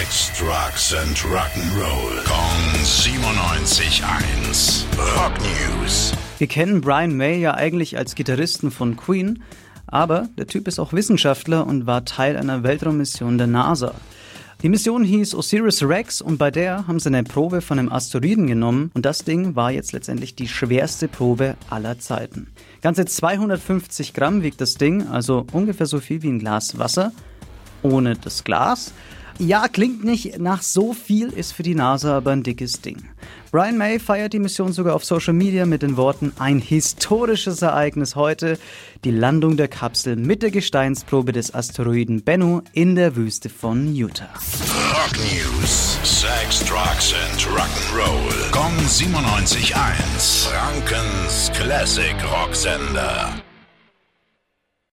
Sex, Drugs and Rock'n'Roll. Kong 97.1. Rock News. Wir kennen Brian May ja eigentlich als Gitarristen von Queen, aber der Typ ist auch Wissenschaftler und war Teil einer Weltraummission der NASA. Die Mission hieß Osiris Rex und bei der haben sie eine Probe von einem Asteroiden genommen und das Ding war jetzt letztendlich die schwerste Probe aller Zeiten. Ganze 250 Gramm wiegt das Ding, also ungefähr so viel wie ein Glas Wasser ohne das Glas. Ja, klingt nicht nach so viel, ist für die NASA aber ein dickes Ding. Brian May feiert die Mission sogar auf Social Media mit den Worten ein historisches Ereignis heute, die Landung der Kapsel mit der Gesteinsprobe des Asteroiden Bennu in der Wüste von Utah. Rock News. Sex, Drugs and Rock'n'Roll. Kong 97.1. Frankens Classic Rocksender.